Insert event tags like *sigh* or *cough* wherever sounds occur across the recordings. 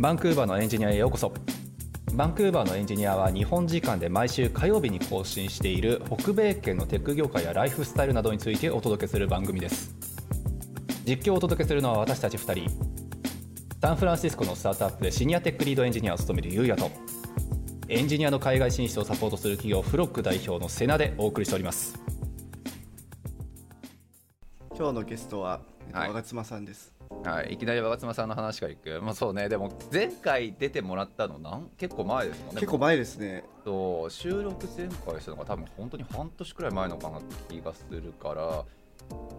バンクーバーのエンジニアへようこそ。バンクーバーのエンジニアは日本時間で毎週火曜日に更新している北米圏のテック業界やライフスタイルなどについてお届けする番組です。実況をお届けするのは私たち2人。サンフランシスコのスタートアップでシニアテックリードエンジニアを務めるゆうやとエンジニアの海外進出をサポートする企業フロック代表のセナでお送りしております。今日のゲストは、えっとはい。我妻さんです。はい、いきなり若妻さんの話からいく、まあ、そうね。でも前回出てもらったのなん？結構前ですもんね。結構前ですね。そう。収録前回したのが多分本当に半年くらい前のかなって気がするから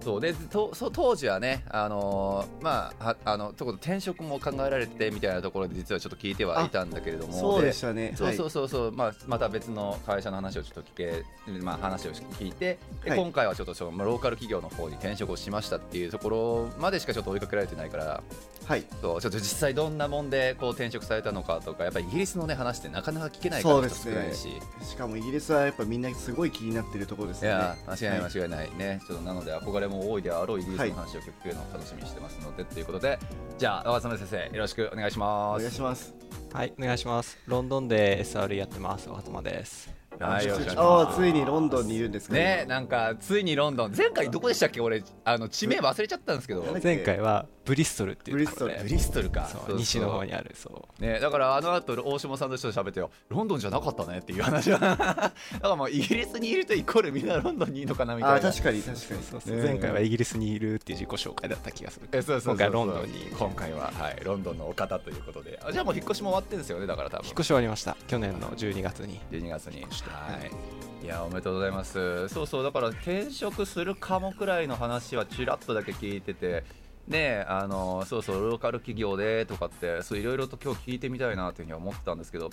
そうでとそう当時はねあのーまあはあのところ転職も考えられててみたいなところで実はちょっと聞いてはいたんだけれども。そうでしたね。そうそうそうそう、まあ、また別の会社の話をちょっと聞け、まあ、話を聞いてで、はい。今回はちょっとその、まあ、ローカル企業の方に転職をしましたっていうところまでしかちょっと追いかけられてないからはい。そうちょっと実際どんなもんでこう転職されたのかとかやっぱりイギリスの、ね、話ってなかなか聞けないからそうですね人少ないし。しかもイギリスはやっぱみんなすごい気になってるところですよね。いや間違いないはい間違いないね、ちょっとなので憧れも多いであろうイギリスの話を聞くのを楽しみにしてますので、ということでじゃあ若狭先生よろしくお願いしまおす願いします。はい、お願いします。ロンドンで SR やってます。若妻です。はいよろしくお願いしあますあついにロンドンにいるんですかねなんかついにロンドン前回どこでしたっけ？俺あの地名忘れちゃったんですけど前回はブリストルっていうところでブブリストルか。西の方にあるそう。ね、だからあの後大島さんとちょっと喋ってよロンドンじゃなかったねっていう話は。*laughs* だからもうイギリスにいるとイコールみんなロンドンにいるのかなみたいな。確かに確かに。そうそうね前回はイギリスにいるっていう自己紹介だった気がするえそうそう今回はロンドンに今回は、はい、ロンドンのお方ということで。あじゃあもう引っ越しも終わってるんですよねだから多分。引っ越し終わりました。去年の12月に。12月に。はい。い。やおめでとうございます。そうそうだから転職するかもくらいの話はちらっとだけ聞いててねえあのそうそうローカル企業でとかってそういろいろと今日聞いてみたいなというふうには思ってたんですけど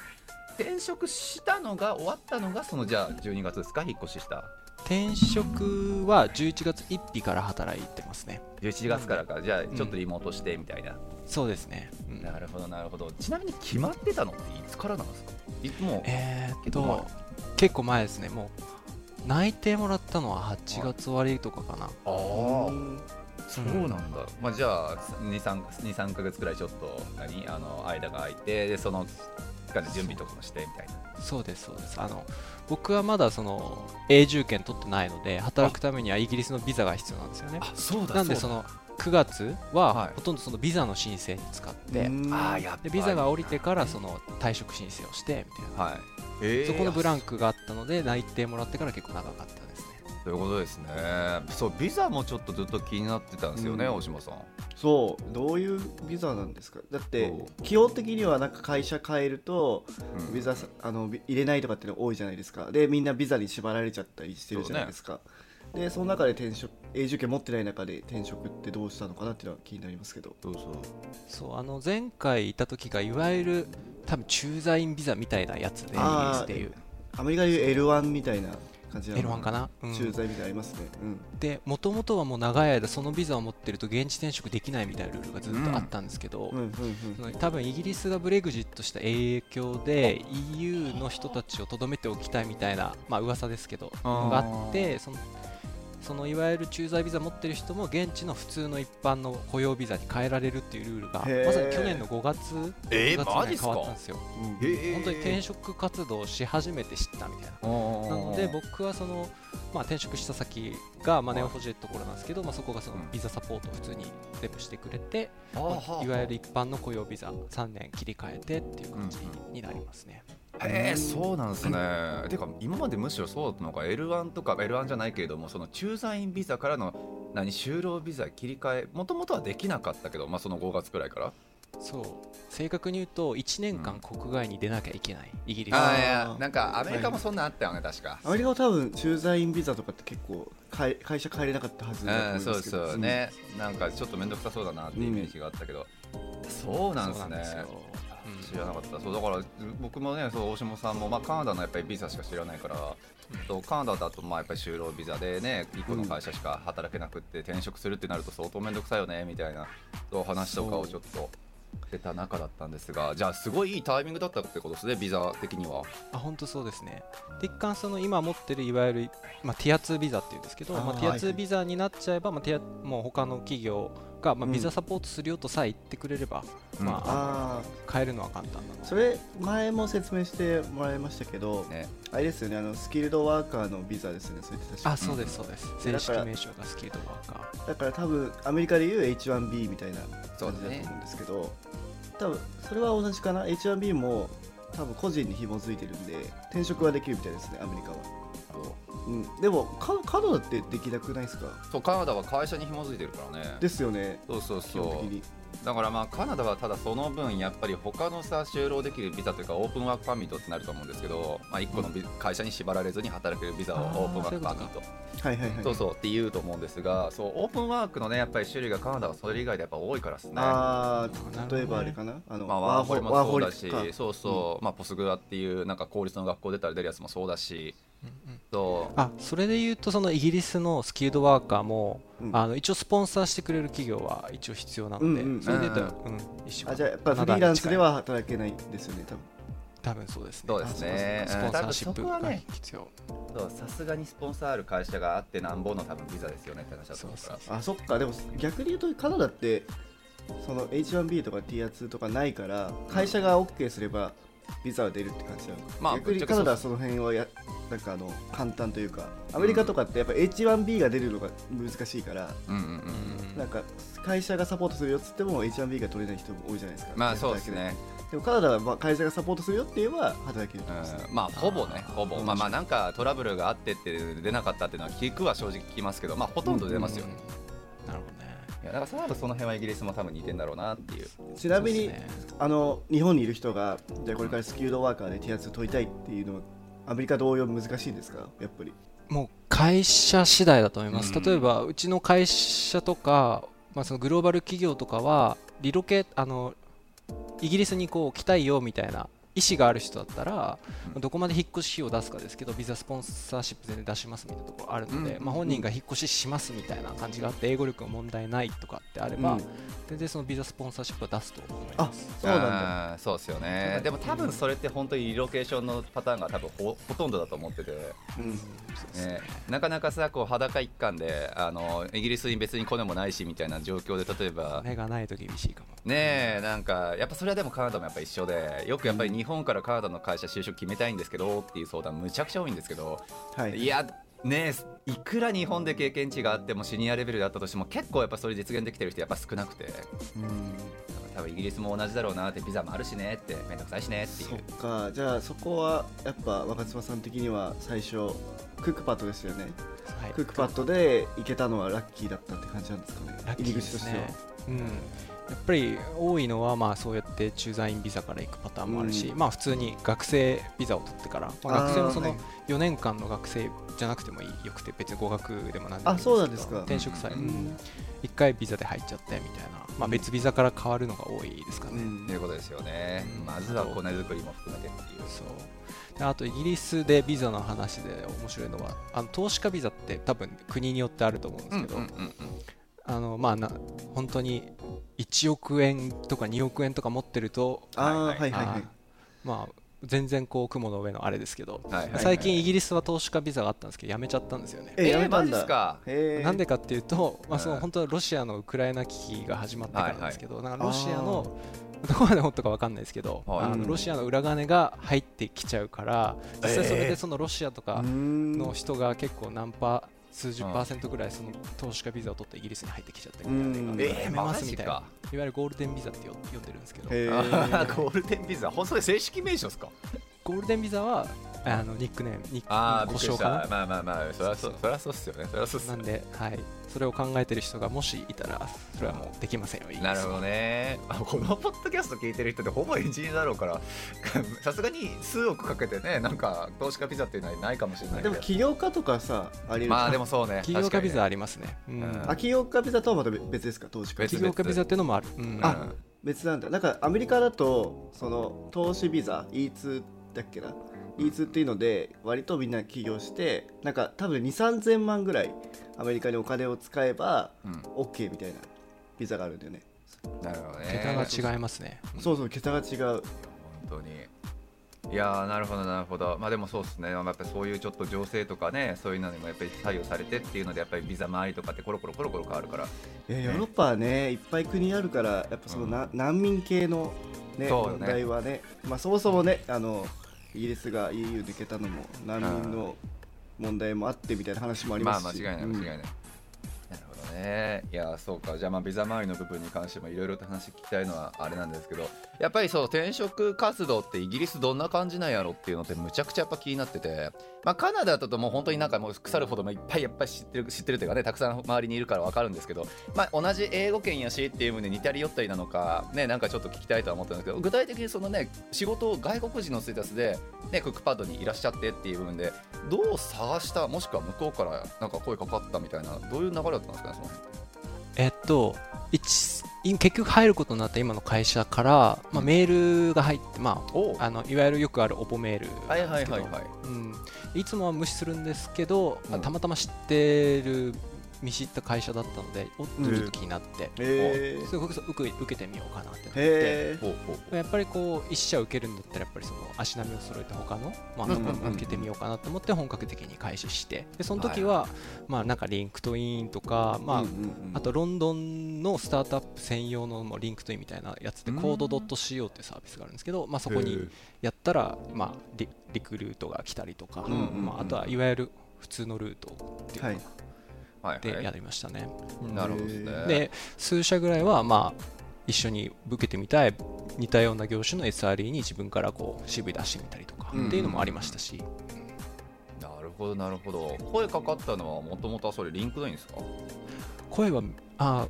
転職したのが終わったのがそのじゃあ12月ですか？引っ越しした。転職は11月1日から働いてますね。11月からか。じゃあちょっとリモートしてみたいな、そうですね、うん。なるほどなるほど。ちなみに決まってたのっていつからなんですか？いつもえー、っ結構前。と結構前ですね。もう内定もらったのは8月終わりとかかな。あうあんそうなんだ、まあ、じゃあ23 23か月くらいちょっと何あの間が空いてでその期間で準備とかもしてみたいな。そうですそうです。あの僕はまだその永住権取ってないので働くためにはイギリスのビザが必要なんですよね。そうなんでその9月はい。はほとんどそのビザの申請に使って、うんああやっぱりでビザが降りてからその退職申請をしてみたいな、はい、えそこのブランククがあったので内定もらってから結構長かったということですね。そうビザもちょっとずっと気になってたんですよね、うん。大島さん。そう。どういうビザなんですか？だって基本的にはなんか会社変えるとうん。ビザさあのビ入れないとかっていうの多いじゃないですか。でみんなビザに縛られちゃったりしてるじゃないですか。でその中で転職永住権持ってない中で転職ってどうしたのかなっていうのは気になりますけど。そうそうそうあの前回いた時がいわゆる多分駐在員ビザみたいなやつでイギいう。アメリカでいう L1 みたいな感じなの L1 かな、うん。駐在みたいありますね。うん。でもともとはもう長い間そのビザを持ってると現地転職できないみたいなルールがずっとあったんですけど、多分イギリスがブレグジットした影響で EU の人たちをとどめておきたいみたいな、まあ噂ですけど、があってそのそのいわゆる駐在ビザ持ってる人も現地の普通の一般の雇用ビザに変えられるっていうルールがまさに去年の5月え5月に変わったんですよ。うん。えー。本当に転職活動をし始めて知ったみたいな。ななので僕はその、まあ、転職した先が、まあ、ネオフォジェットころなんですけど、まあ、そこがそのうん。ビザサポートを普通に全部してくれて、あーはあ。いわゆる一般の雇用ビザ3年切り替えてっていう感じになりますね。へえそうなんですね。てか今までむしろそうだったのか L1 とか L1 じゃないけれどもその駐在員ビザからの何就労ビザ切り替えもともとはできなかったけど、まあ、その5月くらいから。そう。正確に言うと1年間国外に出なきゃいけない。イギリス。あーあいやなんかアメリカもそんなんあったよね確か。アメリカは多分駐在員ビザとかって結構会会社帰れなかったはずだと思うんそういますけどそうね、なんかちょっと面倒くさそうだなってイメージがあったけど、そうなんですね。そうなんですよ知らなかった。そうだから僕もねそう大下さんも、まあ、カナダのやっぱりビザしか知らないから、そうカナダだとまあやっぱり就労ビザでね1個の会社しか働けなくって転職するってなると相当面倒くさいよねみたいなそう話とかをちょっと出た中だったんですがじゃあすごいいいタイミングだったってことですねビザ的には。あ本当そうですね。で一貫その今持ってるいわゆる、まあ、ティア2ビザっていうんですけどまあ、ティアはい2ビザになっちゃえば、まあ、ティアもう他の企業が、まあ、うん。ビザサポートするよとさえ言ってくれれば、うん。まあ、あ変えるのは簡単なのあそれ前も説明してもらいましたけど、ね。あれですよねあのスキルドワーカーのビザですよねそれって確かあそうですそうです。正だから式名称がスキルドワーカー。だから多分アメリカでいう H1B みたいな感じだと思うんですけど、多分それは同じかな。H1B も多分個人に紐づいてるんで転職はできるみたいですねアメリカは、うん、でもカカナダってできなくないですか？そうカナダは会社に紐づいてるからね。ですよね。そうそう基本的そうにだからまあカナダはただその分やっぱり他のさ就労できるビザというかオープンワークパーミットってなると思うんですけど、まあ、1個のビ会社に縛られずに働けるビザをオープンワークパーミットはいはいはい。そうそうって言うと思うんですがそうオープンワークのねやっぱり種類がカナダはそれ以外でやっぱ多いからですね。ああ例えばあれかな？あの、まあ、ワーホリもそうだしそうそう、まあ、ポスグラっていうなんか公立の学校出たら出るやつもそうだし。うんうん。そう。あそれで言うとそのイギリスのスキルドワーカーも、うんあの一応スポンサーしてくれる企業は一応必要なので、うんうん。それで言うん一緒。あじゃあやっぱフリーランスでは働けないんですよね多分。多分そうですね。そうですね。スポンサーシップが必要、そうさすがにスポンサーある会社があってなんぼの多分ビザですよねって話だとそう思うからそう。あそっか。でも逆に言うとカナダってその H1B とか T2 とかないから会社が OK すればビザは出るって感じなの、まあ逆にカナダはその辺はやなんかあの簡単というかアメリカとかってやっぱ H1B が出るのが難しいからうんうんうんうん。なんか会社がサポートするよっつっても H1B が取れない人も多いじゃないですか。まあそうですね、で。もカナダはまあ会社がサポートするよって言えば働けるねう。ん、まあほぼねほぼ。うん。まあまあなんかトラブルがあってって出なかったっていうのは聞くは正直聞きますけどまあほとんど出ますよ。ね、なるほど。ねいやだからその後その辺はイギリスも多分似てんだろうなっていう。ちなみに、ね。あの日本にいる人がじゃあこれからスキルドワーカーで T2 取りたいっていうのはアメリカ同様難しいですか？やっぱり。もう会社次第だと思います、うん。例えばうちの会社とか、まあ、そのグローバル企業とかはリロケあのイギリスにこう来たいよみたいな意思がある人だったら、うん。どこまで引っ越し費用を出すかですけどビザスポンサーシップ全然出しますみたいなところあるので、うん。まあ、本人が引っ越ししますみたいな感じがあって英語力が問題ないとかってあれば、うん。全然そのビザスポンサーシップは出すと思いあます。そうなんだ。そうですよね。でも多分それって本当にリロケーションのパターンが多分ほほとんどだと思ってて、うん。ね、なかなかさこう裸一貫であのイギリスに別にコネもないしみたいな状況で例えば。目がないと厳しいかも。ねえなんかやっぱそれはでもカナダもやっぱ一緒でよくやっぱり日本からカナダの会社就職決めたいんですけどっていう相談むちゃくちゃ多いんですけどはい。いやねえいくら日本で経験値があってもシニアレベルであったとしても結構やっぱそれ実現できてる人やっぱ少なくて。うん。多分イギリスも同じだろうなってビザもあるしねってめんどくさいしねっていそうっか。じゃあそこはやっぱ若妻さん的には最初クックパッドですよね、はい。クックパッドで行けたのはラッキーだったって感じなんですかね。ラッキー入りですね。口としては。うん、やっぱり多いのはまあそうやって駐在員ビザから行くパターンもあるし、うん。まあ普通に学生ビザを取ってから、まあ、学生もそのあーはい。4年間の学生じゃなくてもいいよくて別に語学でもなんでもいいあそうなんですか。転職され、ううん。ん、1回ビザで入っちゃってみたいな、まあ、別ビザから変わるのが多いですかね、うん。ということですよね。うん。まずはコネ作りも含めてっていう。そうであとイギリスでビザの話で面白いのはあの投資家ビザって多分国によってあると思うんですけど、うんうんうんうんあのまあな本当に1億円とか2億円とか持ってるとああははい。いはいはい。あーまあ全然こう雲の上のあれですけど、はいはいはい。最近イギリスは投資家ビザがあったんですけどやめちゃったんですよね。えやめたマんだ。ジっすか？へえなんでかっていうと、まあ、そのうん本当はロシアのウクライナ危機が始まってからですけど、なんかロシアあのどこまで本当か分かんないですけど、はい。あのロシアの裏金が入ってきちゃうから実際それでそのロシアとかのの人が結構何パー数十パーセントぐらいその投資家ビザを取ってイギリスに入ってきちゃったみたいなえー、マますみたいな。ジか。いわゆるゴールデンビザってよ呼んでるんですけど。ゴールデンビザ本当に正式名称ですか？ゴールデンビザはあのニックネームニックああ故障かなまあまあまあそりゃそうそりゃそうっすよね。そりゃそうっすなんで、はい、それを考えてる人がもしいたらそれはもうできませんよ。イギリスはなるほどね。あこのポッドキャスト聞いてる人ってほぼエンジニアだろうから *laughs* さすがに数億かけてねなんか投資家ビザっていうのはないかもしれないけど。でも起業家とかさありえるまあでもそうね。起業家ビザあありますね、うん。うん。あ起業家ビザとはまた別ですか？投資家。別起業家ビザっていうのもある、うん。あ別なんだ。なんかアメリカだとその投資ビザ E2 だっけな？E2 っていうので割とみんな起業してなんか多分2 3 0 0万ぐらいアメリカにお金を使えばうん。OK みたいなビザがあるんだよね、なるほどね。桁が違いますね、うん。そうそう桁が違う。本当に。いやーなるほどなるほど。まあでもそうですね。やっぱりそういうちょっと情勢とかねそういうのにもやっぱり左右されてっていうのでやっぱりビザ周りとかってコロコロコロコロ変わるから。えヨーロッパはねいっぱい国あるからやっぱそのな、難民系の、ねそうよね。問題はね、まあ、そもそもねあのイギリスが EU 抜けたのも難民の問題もあってみたいな話もありまますし。あ間違いない間違いない、ね。いやそうか。じゃあまあビザ周りの部分に関してもいろいろと話聞きたいのはあれなんですけどやっぱりそう転職活動ってイギリスどんな感じなんやろっていうのってむちゃくちゃやっぱ気になってて、まあ、カナダだともう本当になんかもう腐るほどもいっぱいやっぱり知ってる知ってるというかねたくさん周りにいるから分かるんですけど、まあ、同じ英語圏やしっていう部分で似たり寄ったりなのかねなんかちょっと聞きたいとは思ったんですけど具体的にそのね仕事を外国人のステータスで、ね、クックパッドにいらっしゃってっていう部分でどう探したもしくは向こうからなんか声かかったみたいなどういう流れだったんですかねえっと一結局入ることになった今の会社から、まあ、メールが入って、まおあ、あのいわゆるよくあるオポメール。はいなんですけどいつもは無視するんですけど、うん。たまたま知ってる見知った会社だったのでおっとうんちょっと気になって、へすごく受け受けてみようかなって。なってやっぱりこう一社受けるんだったらやっぱりその足並みを揃えて他の、まあ、うんうんうんうん。受けてみようかなと思って本格的に開始してでその時は、まあなんか LinkedIn とか、まああとロンドンのスタートアップ専用の LinkedIn みたいなやつでうん。 cord .co っていうサービスがあるんですけど、まあ、そこにやったら、まあ、リリクルートが来たりとか、まあ、あとはいわゆる普通のルートっていうはいのはいはいでやりましたね。うんなるほどですね。で数社ぐらいはまあ一緒に受けてみたい似たような業種の SRE に自分からこう CV 出してみたりとかうん。っていうのもありましたし、なるほどなるほど。声かかったのはもともとはそれ LinkedIn ですか？声はあ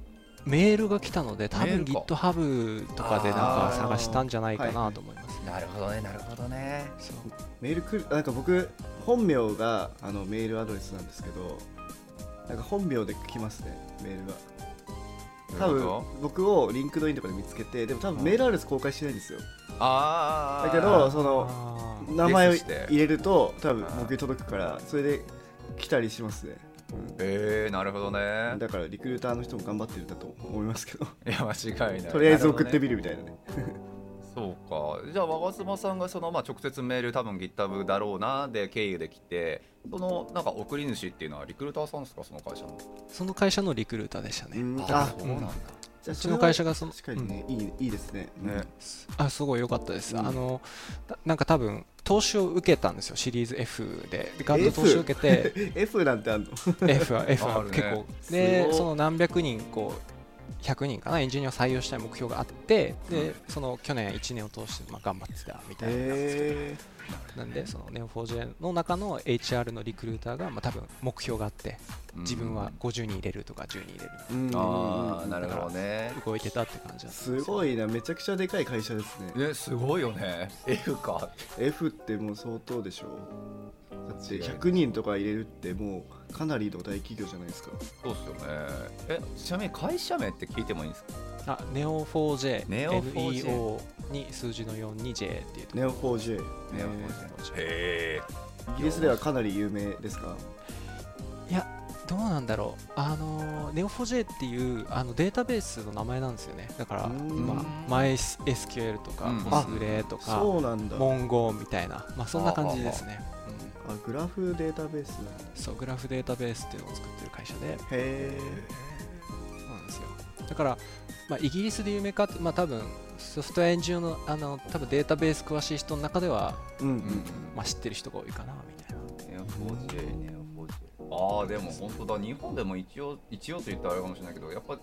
メールが来たので多分 GitHub とかでなんか探したんじゃないかなと思います。なるほどねなるほどね。そう。メール来るなんか僕本名があのメールアドレスなんですけどなんか本名で来ますねメールが。多分僕を LinkedIn とかで見つけてでも多分メールアドレス公開してないんですよ。ああだけどその名前を入れると多分僕に届くからそれで来たりしますね、えー、なるほどね。だからリクルーターの人も頑張ってるんだと思いますけど。いや間違いない。とりあえず送ってみみるみたいなねそうか。じゃあ我妻さんがその、まあ、直接メール多分 GitHub だろうなで経由で来てそのなんか送り主っていうのはリクルーターさんですかその会社の？その会社のリクルーターでしたね。うんああそうなんだ、うちの会社がその確かにね、いいいいですね。ね。あすごい良かったです、うん。あのななんか多分投資を受けたんですよシリーズ F で。でガッと投資を受けて。*laughs* F なんてあんの？F は F あるね。は結構。すでごいその何百人こう100人かなエンジニアを採用したい目標があってでその去年1年を通してまあ頑張ってたみたいなやつへなんでその Neo4j の中の HR のリクルーターがまあ多分目標があって自分は50人入れるとか10人入れるーうん。ああなるほどね。動いてたって感じだったんすですよ。ごいなめちゃくちゃでかい会社ですね。ねすごいよね。F か。F ってもう相当でしょ。だって違いない100人とか入れるってもうかなりの大企業じゃないですか。そうっすよね。えちなみに会社名って聞いてもいいんですか？あ Neo4j Neo4j NEO に数字の4に J っていうネオ 4J ネオ 4J へイギリスではかなり有名ですか？いやどうなんだろう。あの Neo4j っていうあのデータベースの名前なんですよね。だからまあ MySQL とかうん。とかそうなんだ。Mongo みたいな。まあそんな感じですね。うんあグラフデータベース。そうグラフデータベースっていうのを作ってる会社で。へえそうなんですよ。だから、まあ、イギリスで有名かってまあ多分ソフトウェアエンジニアのあの多分データベース詳しい人の中では、うんううんうん。んまあ、知ってる人が多いかなみたいな。ネオ 4J ネオ 4J ああでも本当だ。日本でも一応一応と言ったらあれかもしれないけどやっぱ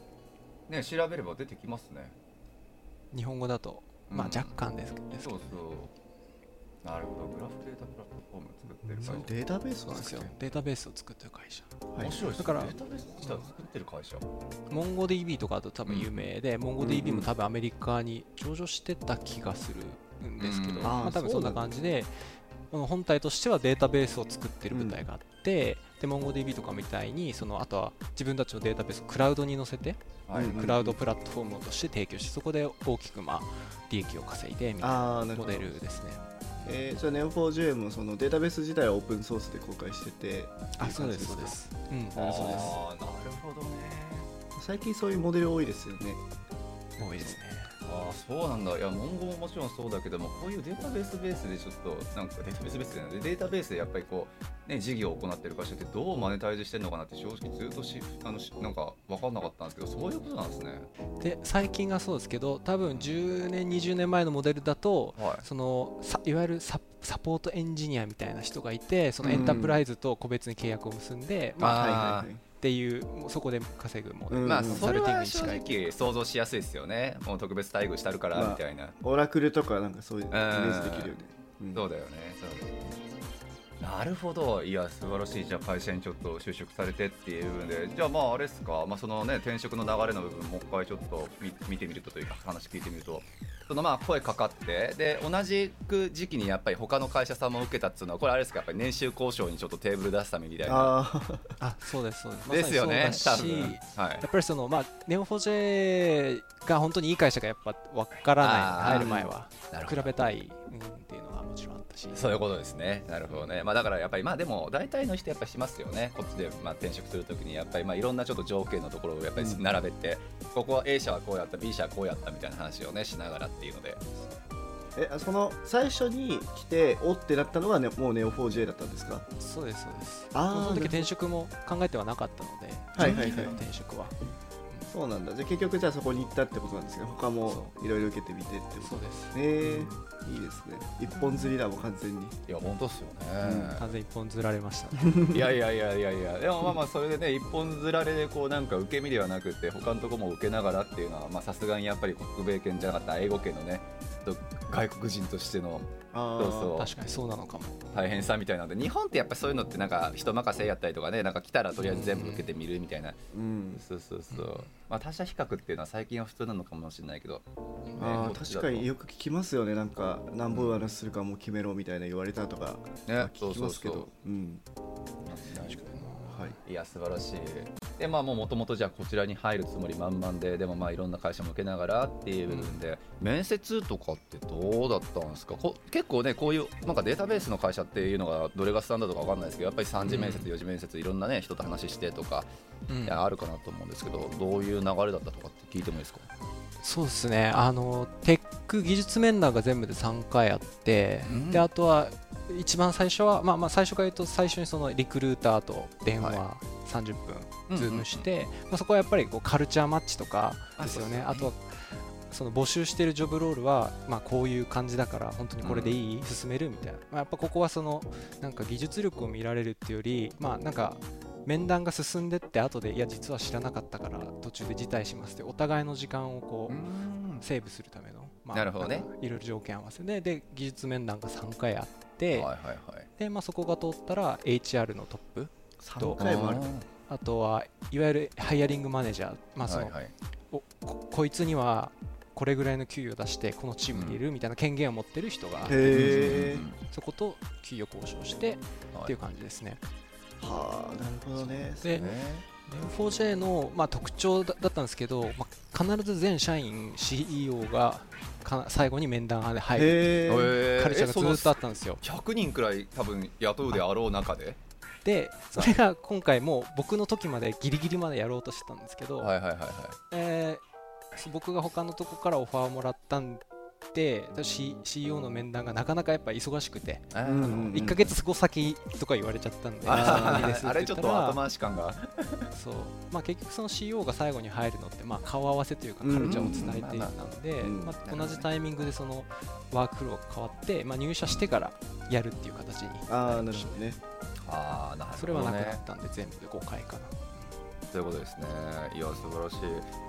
ね調べれば出てきますね。日本語だと、まあ、うん。若干ですですけどそうそうなるほど。グラフデータプラットフォーム作ってる会社。データベースそうなんですよを作ってデータベースを作ってる会社。はい。面白いですね。だからデータベース自体を作ってる会社。MongoDB とかだと多分有名で、MongoDB も多分アメリカに上場してた気がするんですけど、うん。まあ、多分そんな感じでこの本体としてはデータベースを作ってる部隊があって、で MongoDB とかみたいにそのあとは自分たちのデータベースをクラウドに載せて、はい。うんクラウドプラットフォームとして提供してそこで大きくまあ利益を稼いでみたいあなあなるほど。モデルですねえー、じゃあ Neo4j もそのデータベース自体はオープンソースで公開しててあそうですそうです。うんなるほどです。なるほどね。最近そういうモデル多いですよね。多いですねああそうなんだ。いやモンゴももちろんそうだけどもこういうデータベースベースでちょっとなんかデータベースベースじゃないデータベースでやっぱりこうね事業を行ってる会社ってどうマネタイズしてるのかなって正直ずっとしあのしなんか分かんなかったんですけどそういうことなんですね。で最近がそうですけど多分10年20年前のモデルだとはい。そのさいわゆるササポートエンジニアみたいな人がいてそのエンタープライズと個別に契約を結んで、まあ、あー。はいはいはいっていうもうそこで稼ぐモデル、うん。まあうんそれは正コンサルティングに近い。直想像しやすいですよね。もう特別待遇したるからまあみたいな、オラクルとかなんかそういうイメージできるよね、うん。そうだよねそうだよねなるほど。いや素晴らしい。じゃあ会社にちょっと就職されてっていう部分で。じゃあまああれですか、まあ、そのね転職の流れの部分もう一回ちょっと見見てみるとというか話聞いてみると。そのまあ声かかって。で同じく時期にやっぱり他の会社さんも受けたっていうのはこれあれですか。やっぱり年収交渉にちょっとテーブル出すためみたいな。あそうですそうです。*laughs* ですよね多分。しはい。やっぱりそのまあネオフォジェが本当にいい会社がやっぱ分からない。入る前は。比べたい、うん、っていうのはそういうことですね。なるほどね。まあだからやっぱりまあでも大体の人やっぱりしますよね。こっちでまあ転職するときにやっぱりまあいろんなちょっと条件のところをやっぱり並べて、ここは A 社はこうやった B 社はこうやったみたいな話をねしながらっていうので。えその最初に来ておってなったのが、ね、もうネオ 4J だったんですか？そうですそうですあーその時転職も考えてはなかったのではいはいはい転職はそうなんだ。じゃあ結局じゃあそこに行ったってことなんですけど他もいろいろ受けてみてってこと。そうです。え。ー、いいですね。一本釣りだもん完全に。いや本当ですよ完全一本ずられました。ね *laughs* いやいやいやいや。いやでもまあまあそれでね一本ずられでこうなんか受け身ではなくて他のとこも受けながらっていうのはまあさすがにやっぱり北米圏じゃなかった英語圏のねと外国人としての。あそうそう。確かにそうなのかも。大変さみたいなので日本ってやっぱそういうのってなんか人任せやったりとかねなんか来たらとりあえず全部受けてみるみたいな、う、うん、そうそうそう、まあ他社比較っていうのは最近は普通なのかもしれないけど、あーこっちだと。確かによく聞きますよね。なんか何本話するかもう決めろみたいな言われたとか、ねまあ聞きますけど。うん。確かにはい。いや素晴らしいでまあもともとじゃあこちらに入るつもり満々ででもまあいろんな会社も受けながらっていう部分で、面接とかってどうだったんですか？こ結構ねこういうなんかデータベースの会社っていうのがどれがスタンダードかわかんないですけどやっぱり3次面接、うん。4次面接いろんなね人と話してとか、うん。あるかなと思うんですけどどういう流れだったとかって聞いてもいいですか？そうですね。あのテック技術面談が全部で3回あって、うん。であとは一番最初は、まあ、まあ最初から言うと最初にそのリクルーターと電話は30分ズームして、まあ、そこはやっぱりこう culture match とかあですよね。ねあとはその募集している job role は、まあ、こういう感じだから本当にこれでいい、進めるみたいな、まあ、やっぱここはそのなんか技術力を見られるっていうよりまあなんか面談が進んでって後でいや実は知らなかったから途中で辞退しますってお互いの時間をこう、セーブするための、まあ、なるほどね。いろいろ条件合わせでで技術面談が3回あって、はいはいはい。でまあ、そこが通ったら HR のトップ3回もあるあとはいわゆるハイアリングマネージャー、まあそのはいはい。おここいつにはこれぐらいの給与を出してこのチームにいるみたいな権限を持ってる人が、へえそこと給与交渉してはい。っていう感じですね。はあなるほどね。でね。Neo4j の、まあ、特徴だだったんですけど、まあ、必ず全社員 CEO がか最後に面談で入る。カルチャーがずーっとあとったんですよ。100人くらい多分雇うであろう中で。でそれが今回もう僕の時までギリギリまでやろうとしてたんですけど、僕が他のとこからオファーをもらったんで C- CEO の面談がなかなかやっぱ忙しくて、うんうんうん。1ヶ月後先とか言われちゃったんで、*laughs* あれちょっと後回し感が。そう、まあ、結局その CEO が最後に入るのって、まあ、顔合わせというかうんカルチャーを伝えてなんで、うんまあ、同じタイミングでそのワークフローが変わって、まあ、入社してからやるっていう形にああなりましたるほどね。ああなるそれはなくなったんで全部で5回かな。ということですね。いや素晴らしい。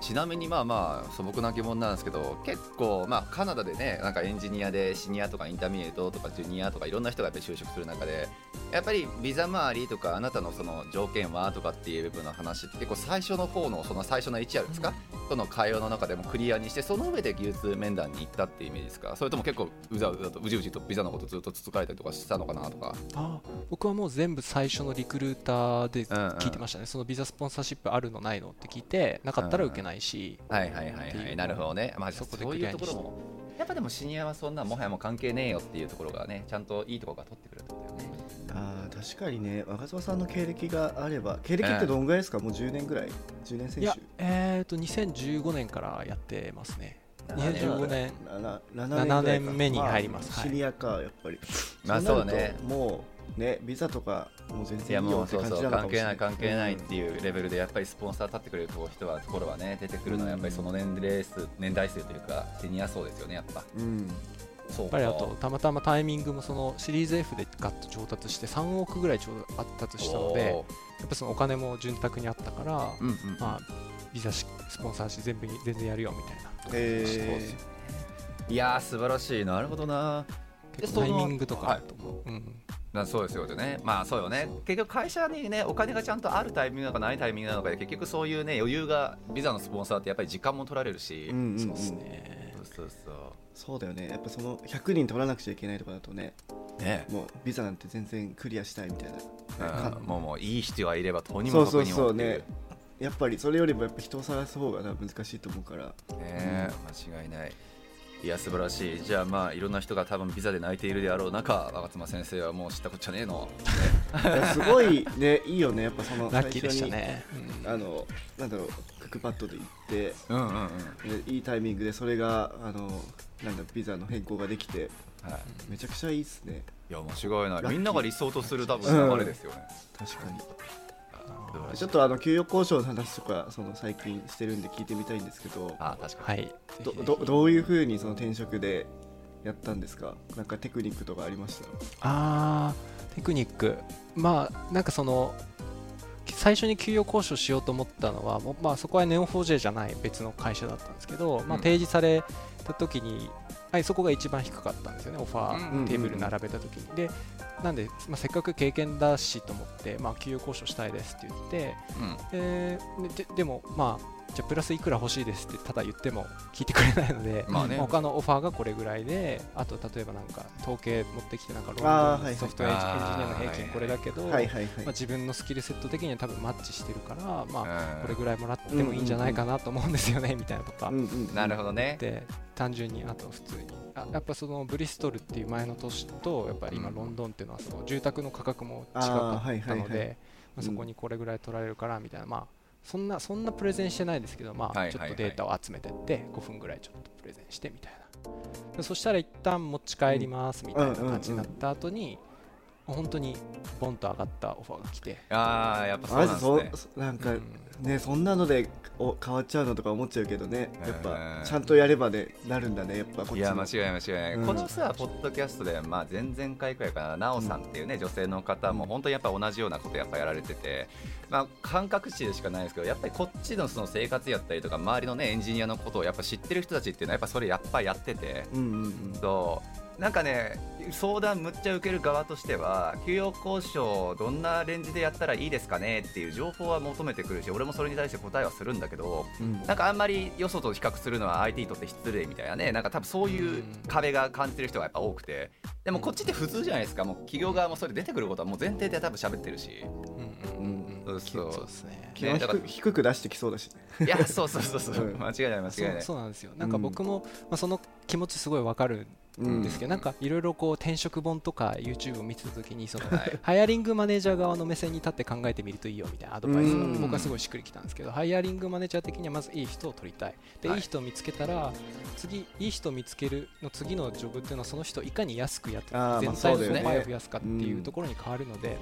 ちなみにまあまあ素朴な疑問なんですけど結構まあカナダでねなんかエンジニアでシニアとかインターミネートとかジュニアとかいろんな人がやっぱり就職する中でやっぱりビザ周りとかあなたのその条件はとかっていう部分の話って結構最初の方のその最初の HR ですか、その会話の中でもクリアにしてその上で技術面談に行ったっていうイメージですか？それとも結構うざうざとうじうじとビザのことずっとつつかれたりとかしたのかなとか。僕はもう全部最初のリクルーターでうんうん聞いてましたね、そのビザスポンサーシップあるのないの？って聞いてなかったら受けないし、はいはいはいっていうはいなるほどね。まあそこでクリアにしていうところも。やっぱでもシニアはそんなもはやもう関係ねえよっていうところがねちゃんといいところが取ってくるってことだよね。あー確かにね。若妻さんの経歴があれば経歴ってどんぐらいですか、もう10年ぐらい？10年選手？いやえーと2015年からやってますね。2015年。7 7年目に入ります。はいあシニアかやっぱり。まあそうね。もうねビザとかもう全然いいよもうそうって感じないなのかもしれない。関係ないっていうレベルでやっぱりスポンサー立ってくれる人はところはね出てくるのはやっぱりその年齢数年代数というかセニア層ですよねやっぱ。うん。そうやっぱりあとたまたまタイミングもそのシリーズ F でガッと上達して3億ぐらい上達したのでやっぱそのお金も潤沢にあったから、うんうんまあ、ビザしスポンサーし全部に全然やるよみたいな。えいやー素晴らしい。なるほどな。結構タイミングとかあると思う、うんなそうですよね。まあそうよね。結局会社にねお金がちゃんとあるタイミングなのかないタイミングなのかで結局そういうね余裕がビザのスポンサーってやっぱり時間も取られるし、ーうんうんうん。そうですねそうそう。そそうだよね。やっぱその100人取らなくちゃいけないとかだとねうね。もうビザなんて全然クリアしたいみたいな、うん。もうもういい人はいればとにもそうそうかくにもっていそうね。やっぱりそれよりもやっぱ人を探す方が難しいと思うから。ね間違いないいや素晴らしい。じゃあまあいろんな人が多分ビザで泣いているであろう中若妻先生はもう知ったこっちゃねえの。いやすごいねいいよね。やっぱそのラッキーでしたね、うん。あのなんだろうクックパッドで行ってうんうんうん。でいいタイミングでそれがあのなんだビザの変更ができてはい。めちゃくちゃいいっすね。いや間違いな。いみんなが理想とする多分流れですよね、確かにちょっとあの給与交渉の話とかその最近してるんで聞いてみたいんですけどあ確かに。はい。どどどういうふうにその転職でやったんですか？なんかテクニックとかありました？あーテクニック。まあなんかその最初に給与交渉しようと思ったのはもうまあそこはネオ 4J じゃない別の会社だったんですけど、まあ、うん。提示された時に、はい、そこが一番低かったんですよね。オファうんーテーブル並べた時に、でなんで、まあ、せっかく経験だしと思って、まあ、給与交渉したいですって言って、うん。えーでででもまあじゃあプラスいくら欲しいですってただ言っても聞いてくれないので、*laughs* まあね。他のオファーがこれぐらいであと例えばなんか統計持ってきてなんかロンドンあーはいはいソフトウェアエンジニアの平均これだけど、まあ、自分のスキルセット的には多分マッチしてるから、まあ、うん。これぐらいもらってもいいんじゃないかなと思うんですよねみたいなとか。なるほどね。で単純にあと普通にあやっぱそのブリストルっていう前の都市とやっぱり今うん。ロンドンっていうのはその住宅の価格も近あーかったのでまあそこにこれぐらい取られるからみたいな。まあそんなそんなプレゼンしてないですけどまあちょっとデータを集めてって5分ぐらいちょっとプレゼンしてみたいな。でそしたら一旦持ち帰りますみたいな感じになった後に本当にボンと上がったオファーが来て。ああやっぱそうなんですね。そうなんかうん。ねそんなのでお変わっちゃうのとか思っちゃうけどね。やっうんぱちゃんとやればねなるんだね。やっぱこっちもいや間違いない間違いない、うん。このさポッドキャストで、まあ、前々回くらいかな、なおさんっていうね、女性の方も本当にやっぱ同じようなことやっぱやられてて、まあ、感覚値でしかないですけどやっぱりこっちのその生活やったりとか周りのねエンジニアのことをやっぱ知ってる人たちっていうのはやっぱそれやっぱやってて、うんうんうん。そう。なんかね相談むっちゃ受ける側としては給与交渉どんなレンジでやったらいいですかねっていう情報は求めてくるし俺もそれに対して答えはするんだけどうん。なんかあんまりよそと比較するのは IT にとって失礼みたいなねなんか多分そういう壁が感じてる人がやっぱ多くてでもこっちって普通じゃないですか。もう企業側もそれ出てくることはもう前提で多分喋ってるし。うんうんうんうん。そう。ですね。ね低く低く出してきそうだし。ねいやそうそうそうそう。うん。間違いない間違いない。そうなんですよ。なんか僕も、まあ、その気持ちすごいわかるんですけど、なんかいろいろこう転職本とか YouTube を見てた時にその、はい。ハイアリングマネージャー側の目線に立って考えてみるといいよみたいなアドバイスがうん。僕はすごいしっくりきたんですけどハイアリングマネージャー的にはまずいい人を取りたい。で、はいい、い人を見つけたら次いい人を見つけるの次のジョブっていうのはその人をいかに安くやって全体のそうだよね。パイを増やすかっていうところに変わるので、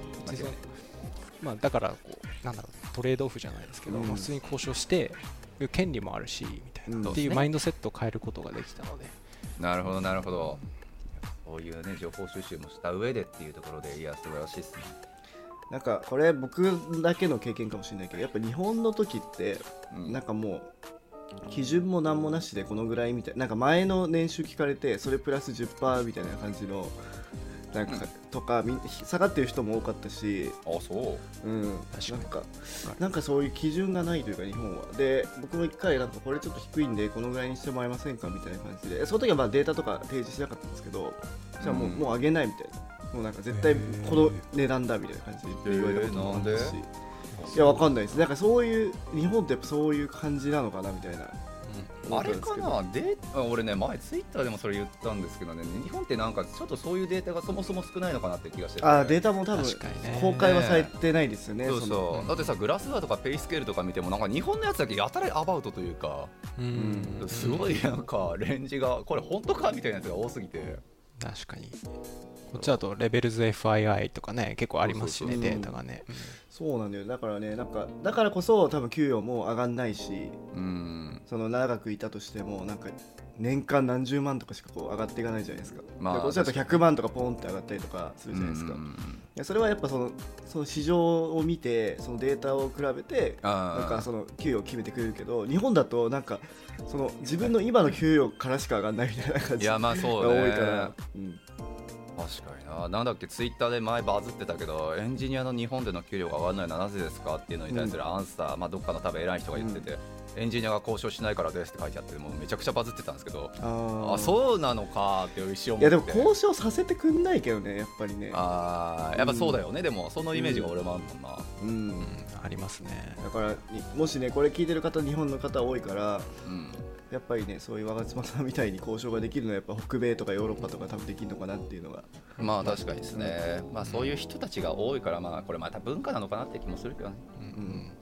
まあ、だからこうなんだろうトレードオフじゃないですけど、うん。まあ普通に交渉して権利もあるしみたいな、うん。っていうマインドセットを変えることができたので、なるほどなるほど。こういうね情報収集もした上でっていうところでいや素晴らしいですね。なんかこれ僕だけの経験かもしれないけどやっぱ日本の時ってうん。なんかもう基準も何もなしでこのぐらいみたいななんか前の年収聞かれてそれプラス10%みたいな感じのなんかとかみん下がってる人も多かったし、あそう。うん、確かに。なんかなんかそういう基準がないというか日本は。で僕も一回なんかこれちょっと低いんでこのぐらいにしてもらえませんかみたいな感じで。その時はまあデータとか提示しなかったんですけどじゃあもう,、うん。もう上げないみたいな。もうなんか絶対この値段だみたいな感じで言われたこともあったし、いやわかんないです。なんかそういう日本ってやっぱそういう感じなのかなみたいなあれかな？デー俺ね前ツイッターでもそれ言ったんですけどね日本ってなんかちょっとそういうデータがそもそも少ないのかなって気がしてて。あーデータも多分確かにね。公開はされてないですよねそうのそうだってさグラスワーとかペイスケールとか見てもなんか日本のやつだけやたらアバウトというか。うん。うんすごいなんかレンジがこれ本当か？みたいなやつが多すぎて。確かに。こっちだとレベルズ FII とかね結構ありますしねそうそうデータがね、そうなんだよ。だからねなんかだからこそ多分給与も上がんないしうん。その長くいたとしてもなんか年間何十万とかしかこう上がっていかないじゃないですか、まあでこっちだと確か100万とかポンって上がったりとかするじゃないですか、いやそれはやっぱそのその市場を見てそのデータを比べてなんかその給与を決めてくれるけど日本だとなんかその自分の今の給与からしか上がんないみたいな感じが多いから、うん確かにな。なんだっけツイッターで前バズってたけどエンジニアの日本での給料が上がらないのはなぜですかっていうのに対するアンサー、まあ、どっかの多分偉い人が言ってて、エンジニアが交渉しないからですって書いてあってもうめちゃくちゃバズってたんですけど。ああそうなのかって一瞬思って。いやでも交渉させてくんないけどねやっぱりね。あーやっぱそうだよね、でもそのイメージが俺もあるもんな、うん。うん。ありますね。だからにもしねこれ聞いてる方日本の方多いからうんやっぱりねそういう我妻さんみたいに交渉ができるのはやっぱ北米とかヨーロッパとか多分できるのかなっていうのが。まあ確かにですね、まあ、そういう人たちが多いから、まあ、これまた文化なのかなって気もするけどね。うん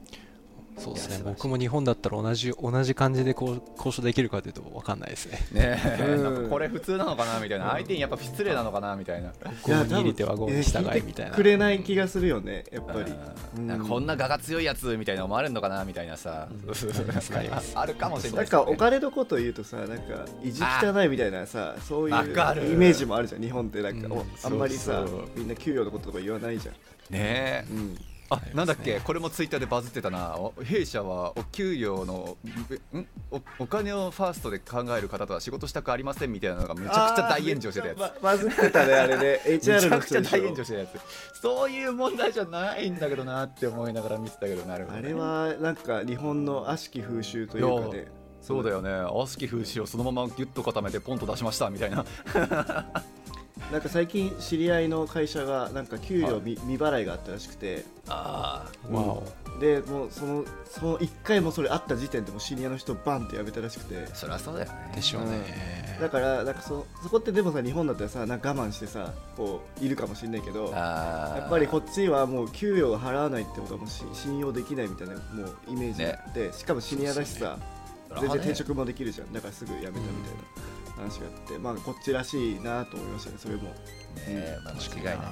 そうですね。僕も日本だったら同じ同じ感じでこう交渉できるかというと分かんないですね。ねえ、うん。なんかこれ普通なのかなみたいな、相手にやっぱ失礼なのかなみたいな。合に入れては合に従いみたいな。くれない気がするよねやっぱり、うん。なんかこんな我が強いやつみたいな思われるのかなみたいなさ、うん。*laughs* あるかもしれない。なんかお金のことを言うとさなんか意地汚いみたいなさそういうイメージもあるじゃん日本って。なんか、うん。おあんまりさそうそう。みんな給与のこととか言わないじゃん、ねえ。うん、あなんだっけ？これもツイッターでバズってたな。お弊社はお給料のん？おお金をファーストで考える方とは仕事したくありませんみたいなのがめちゃくちゃ大炎上してたやつ。ババズってたねあれね。*laughs* めち HR ゃくちゃ大炎上してるやつ。そういう問題じゃないんだけどなって思いながら見てたけどなるほどね、あれはなんか日本の悪しき風習というかね。そうだよね。悪しき風刺をそのままギュッと固めてポンと出しましたみたいななんか最近知り合いの会社がなんか給与未,、未払いがあったらしくて。あわお。でもうそのその1回もそれあった時点でもうシニアの人バンって辞めたらしくて。あそりゃそうだよね。でしょうね。だからなんかそそこってでもさ日本だったらさなんか我慢してさこういるかもしれないけどやっぱりこっちはもう給与を払わないってことはもうし信用できないみたいなもうイメージがあって、しかもシニアだしさ、全然転職もできるじゃん。だからすぐ辞めたみたいな話があって、まあこっちらしいなと思いましたねそれも。ねえまあ間違いない。うん。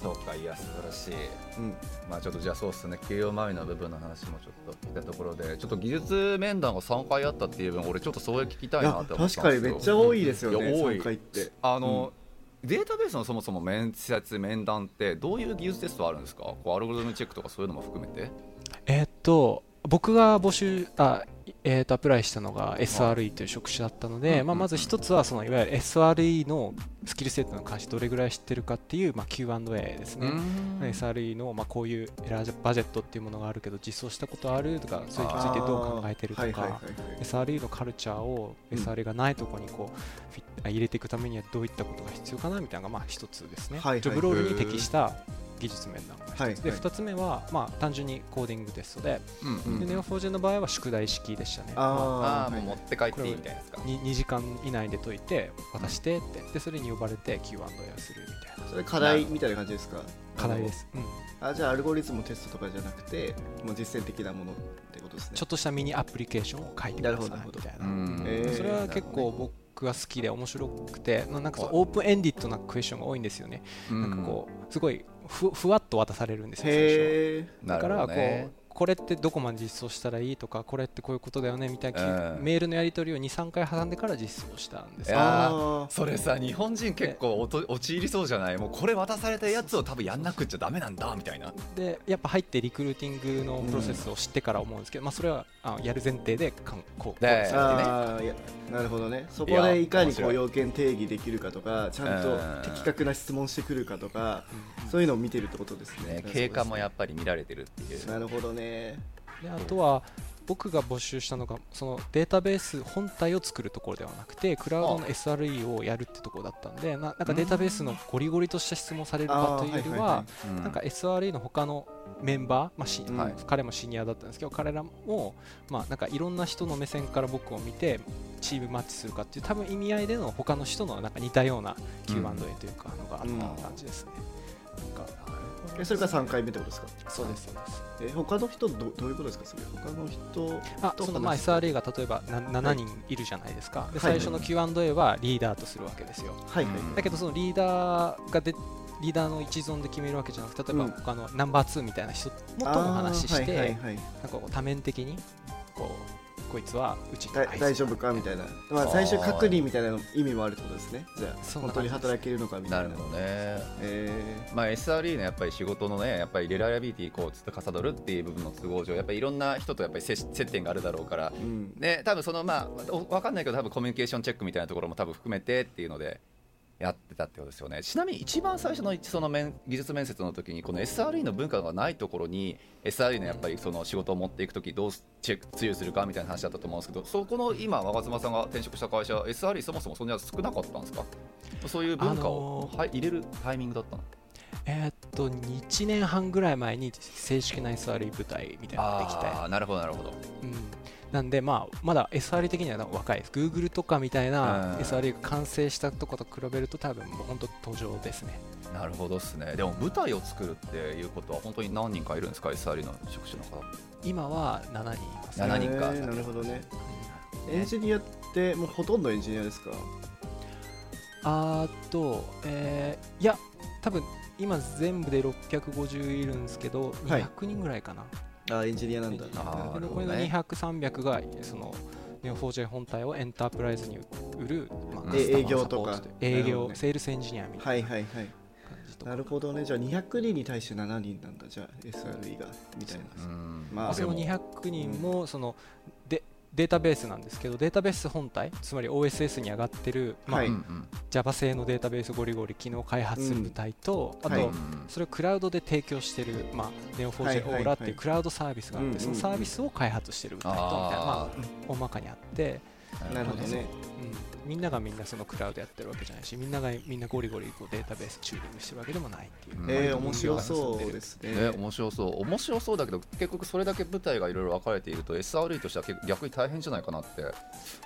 そうかいや素晴らしい。うん。まあちょっとじゃあそうっすね。給与周りの部分の話もちょっと聞いたところでちょっと技術面談が3回あったっていう分俺ちょっとそれ聞きたいなって思った確かにめっちゃ多いですよね、いや多い。3回って。あの、データベースのそもそも面接面談ってどういう技術テストあるんですか？こうアルゴリズムチェックとかそういうのも含めて。えーっと僕が募集あ、えーっとアプライしたのが SRE という職種だったので、うんまあ、まず一つはそのいわゆる SRE のスキルセットに関してどれぐらい知ってるかっていう、まあ、Q&A ですね、SRE の、まあ、こういうエラージバジェットっていうものがあるけど実装したことあるとかそれについてどう考えてるとか、SRE のカルチャーをうん。SRE がないところにこう入れていくためにはどういったことが必要かなみたいなのがまあ一つですね、ジョブロールに適した技術面談が一つ、はいではい。2つ目は、まあ、単純にコーディングテストで,、うんうんで Neo4j の場合は宿題式でしたね。まああもう持って帰っていいみたいなやつか。あ、に 2, 時間以内で解いて渡してってでそれに呼ばれて Q&A をするみたいな。それ課題みたいな感じですか？課題です、うん。あじゃあアルゴリズムテストとかじゃなくてもう実践的なものってことですね。ちょっとしたミニアプリケーションを書いてくださいみたいな。うん。えー。それは結構僕が好きで面白くてななんかオープンエンディッドなクエスチョンが多いんですよね、なんかこうすごいふふわっと渡されるんですよ最初だからこうこれってどこまで実装したらいいとかこれってこういうことだよねみたいな、うん。メールのやり取りを23回挟んでから実装したんですそれさ日本人結構おと陥りそうじゃない？もうこれ渡されたやつを多分やんなくっちゃダメなんだみたいな。でやっぱ入ってリクルーティングのプロセスを知ってから思うんですけど、まあ、それはあやる前提でかんこうでこうあーいやなるほどね。そこでいかにこう要件定義できるかとかちゃんとうん的確な質問してくるかとかそういうのを見てるってことですね。ね経過もやっぱり見られてるっていう。なるほどねであとは僕が募集したのがそのデータベース本体を作るところではなくてクラウドの SRE をやるってところだったんでななんかデータベースのゴリゴリとした質問されるかというよりはうん。なんか SRE の他のメンバー、まあしはい。彼もシニアだったんですけど彼らも、まあ、なんかいろんな人の目線から僕を見てチームマッチするかっていう多分意味合いでの他の人のなんか似たような Q&A というかのがあった感じですね。なんかえそれから3回目ってことですか？そうですそうです。え他の人どどういうことですか？それ。他の人あとそのまあ話す SRE が例えばな7人いるじゃないですか、ではい。最初の Q&A はリーダーとするわけですよ、はいはい、うんだけどそのリーダーがでリーダーの一存で決めるわけじゃなくて例えばうん。他のナンバー2みたいな人ともお話しして、なんか多面的にこうこいつはうち大丈夫かみたいな、まあ、最終確認みたいな意味もあるってことですね。じゃあ本当に働けるのかみたな。ないるほどね。えまあ、SRE のやっぱり仕事のねやっぱりレラビリティこうずっとかさどるっていう部分の都合上やっぱりいろんな人とやっぱり接接点があるだろうから。ーうん。ね多分そのまあおわかんないけど多分コミュニケーションチェックみたいなところも多分含めてっていうのでやってたってことですよね。ちなみに一番最初のその面技術面接の時にこの SRE の文化がないところに SRE のやっぱりその仕事を持っていく時どうチェック通用するかみたいな話だったと思うんですけどそこの今若妻さんが転職した会社 SRE そもそもそんな少なかったんですか？そういう文化を、あのーはい、入れるタイミングだったの？えーっと1年半ぐらい前に正式な SRE 部隊みたいなのができて。なるほどなるほど。うん、なんで、まあ、まだ SRE 的には若いです。Google とかみたいなうん。SRE が完成したとこと比べると多分もう本当途上ですね。なるほどですね。でも舞台を作るっていうことは本当に何人かいるんですか？SRE の職種の方。今は7人います、7人か。えーなるほどね。うんエンジニアってもうほとんどエンジニアですか？あーっと、えーいや、多分今全部で650いるんですけど、はい。200人ぐらいかな。あエンジニアなんだ。あ残りの200、300がその Neo4j 本体をエンタープライズに売る、まあ、営業とか。営業、ねセールスエンジニアみたはいいはいはい。な感じとか。なるほどね。じゃあ200人に対して7人なんだ。じゃあ SRE がみたいな。うんまあそのでも。200人もそのでデータベースなんですけどデータベース本体つまり OSS に上がってる、まあはい。うんうん Java 製のデータベースゴリゴリ機能開発する部隊と、あと、はい。それをクラウドで提供してる、まあ、はいはい Neo4j はい。Aura っていうクラウドサービスがあって、うんうんそのサービスを開発してる部隊とみたいな、まああ、大まかにあって、なるほどね。う。ん、みんながみんなそのクラウドやってるわけじゃないしみんながみんなゴリゴリこうデータベースチューニングしてるわけでもないっていう、うん。えー、面白そうですね。ね、面白そう面白そうだけど結局それだけ舞台がいろいろ分かれていると SRE としては逆に大変じゃないかなって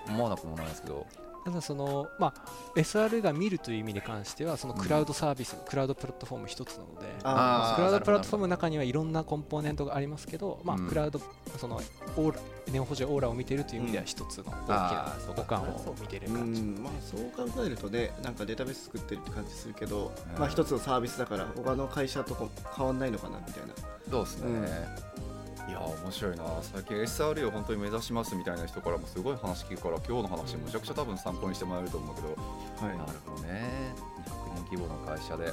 思わなくもないですけどただその、まあ、SR が見るという意味に関してはそのクラウドサービス、クラウドプラットフォーム一つなのでクラウドプラットフォームの中にはいろんなコンポーネントがありますけど、まあうんクラウドそのオーラネオフォジオーラを見ているという意味では一つの大きな五感を見てるう感じ、んまあそう考えるとねなんかデータベース作ってるって感じするけど、うん。まあ一つのサービスだから他の会社とか変わんないのかなみたいな。そうですね、うんいや面白いな。最近 SRE を本当に目指しますみたいな人からもすごい話聞くから今日の話むちゃくちゃ多分参考にしてもらえると思うけど、はい。なるほどね。200人規模の会社で。SR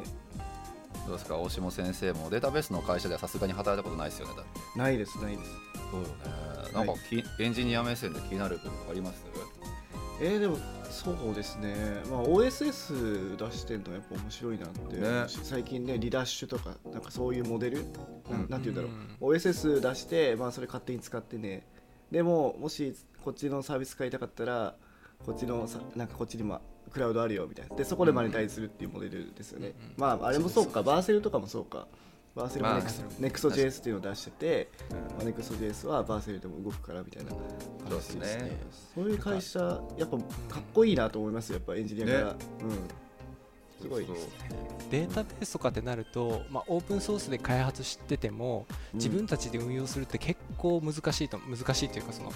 ね。どうですか？大下先生もデータベースの会社ではさすがに働いたことないですよねだって。ないですないです。そうよね。なんかき、エンジニア目線で気になる部分あります？えー、でもそうですね、まあ、OSS 出してるのはやっぱ面白いなって思うし、最近ねリダッシュとかなんかそういうモデル、なうん。なんて言うんだろう、うん。OSS 出して、まあ、それ勝手に使ってね。でももしこっちのサービス使いたかったらこっちのさなんかこっちにもクラウドあるよみたいな。でそこでマネタイズするっていうモデルですよね、うんまああれもそうか。 Vercel とかもそうか Vercel もまあ。 Nex Next JS っていうのを出してて、うん。まあ、ネクスト JS はバーセルでも動くからみたいなそうですね。そういう会社やっぱかっこいいなと思いますやっぱエンジニアから、ね。うん。すごいそうデータベースとかってなると、まあ、オープンソースで開発してても自分たちで運用するって結構難しいと難しいというかその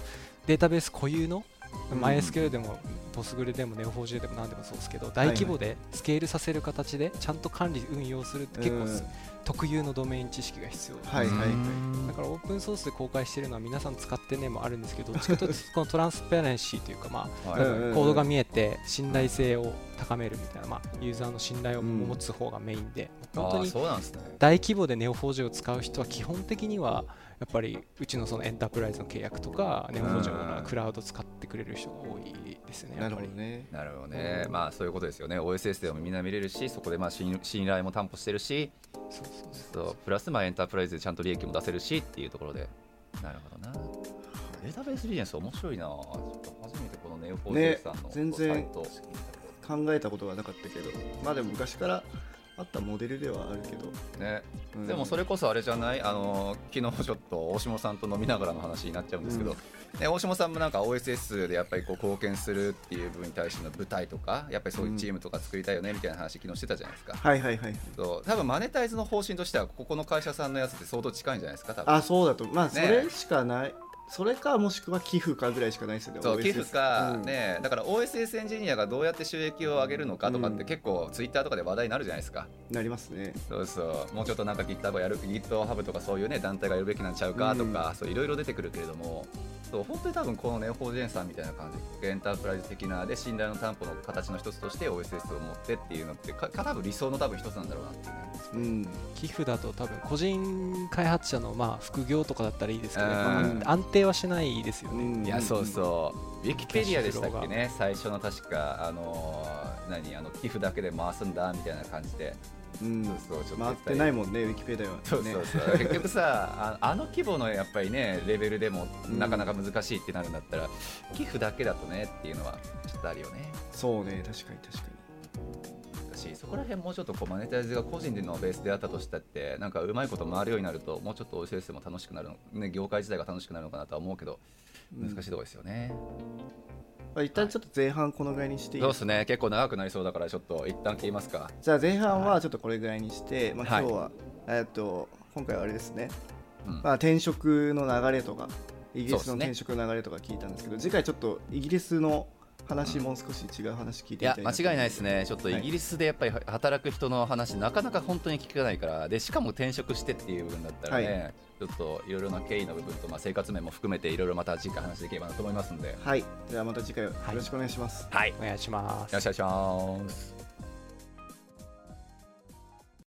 データベース固有のうん MySQL でも Postgre でも Neo4j でも何でもそうですけど大規模でスケールさせる形でちゃんと管理運用するって結構うん。特有のドメイン知識が必要。はいはいはい。だからオープンソースで公開してるのは皆さん使ってねもあるんですけどどっちかというとこのトランスペアレンシーというかまあコードが見えて信頼性を高めるみたいな、まあ、ユーザーの信頼を持つ方がメインで、本当にそうなんですね。大規模で Neo4j を使う人は基本的にはっぱりうちのそのエンタープライズの契約とかネオモジョがクラウド使ってくれる人が多いですねなるやっぱり。ほどね。なるほどね、まあそういうことですよね。OSS でもみんな見れるしそこでまあ信信頼も担保してるしそうそうそうプラスまあエンタープライズでちゃんと利益も出せるしっていうところで。なるほどな。データベースビジネス面白いな。ちょっと初めてこのネオフォーねジさんの全然サイト。考えたことがなかったけどまあでも昔からあったモデルではあるけど、ね。うん。でもそれこそあれじゃない？あの昨日ちょっと大下さんと飲みながらの話になっちゃうんですけど、ね、大下さんもなんか OSS でやっぱりこう貢献するっていう部分に対しての舞台とかやっぱりそういうチームとか作りたいよねみたいな話昨日してたじゃないですか、はいはいはいそう。多分マネタイズの方針としてはここの会社さんのやつって相当近いんじゃないですか多分。あそうだとまあそねれしかない、それかもしくは寄付かぐらいしかないですよねそう OSS 寄付か、うん。ねだから OSS エンジニアがどうやって収益を上げるのかとかってうん。結構ツイッターとかで話題になるじゃないですか、なりますね。そうそう。もうちょっとなんか GitHub やる GitHub とかそういうね団体がやるべきなんちゃうかとか、そういろいろ出てくるけれどもそう本当に多分このネオフォージェンさんみたいな感じ。エンタープライズ的なで信頼の担保の形の一つとして OSS を持ってっていうのってかか多分理想の多分一つなんだろうなってね。うん。寄付だと多分個人開発者のまあ副業とかだったらいいですけど、うん。まあ安定はしないですよね、うん。いやそうそう。ウィキペディアでしたっけね最初の確かあのー何？あの寄付だけで回すんだみたいな感じで。うん。そうそうちょっと回ってないもんねウィキペディアは。ねそうそうそう、*laughs* 結局さああの規模のやっぱりねレベルでもうん。なかなか難しいってなるんだったら、寄付だけだとねっていうのはちょっとあるよね。そうね確かに確かだしそこら辺もうちょっとこうマネタイズが個人でのベースであったとしたってなんかうまいこと回るようになるともうちょっと OCS も楽しくなるの、ね、業界自体が楽しくなるのかなとは思うけどうん難しいところですよね、に、まあ、一旦ちょっと前半このぐらいにしていい？そうですね。結構長くなりそうだからちょっと一旦切りますか。じゃあ前半はちょっとこれぐらいにして、まあ、はい今日は、えっと今回はあれですね、うん。まあ、転職の流れとかイギリスの転職の流れとか聞いたんですけど次回ちょっとイギリスの話もう少し違う話聞いてみいやたいなと間違いないですね、ちょっとイギリスでやっぱり働く人の話、なかなか本当に聞かないから、でしかも転職してっていう部分だったらね、ちょっといろいろな経緯の部分と、まあ、生活面も含めて、いろいろまた次回話できればなと思いますので、はい。じゃあまた次回よろしくお願いします、はい、お願いします。よろしくお願いします。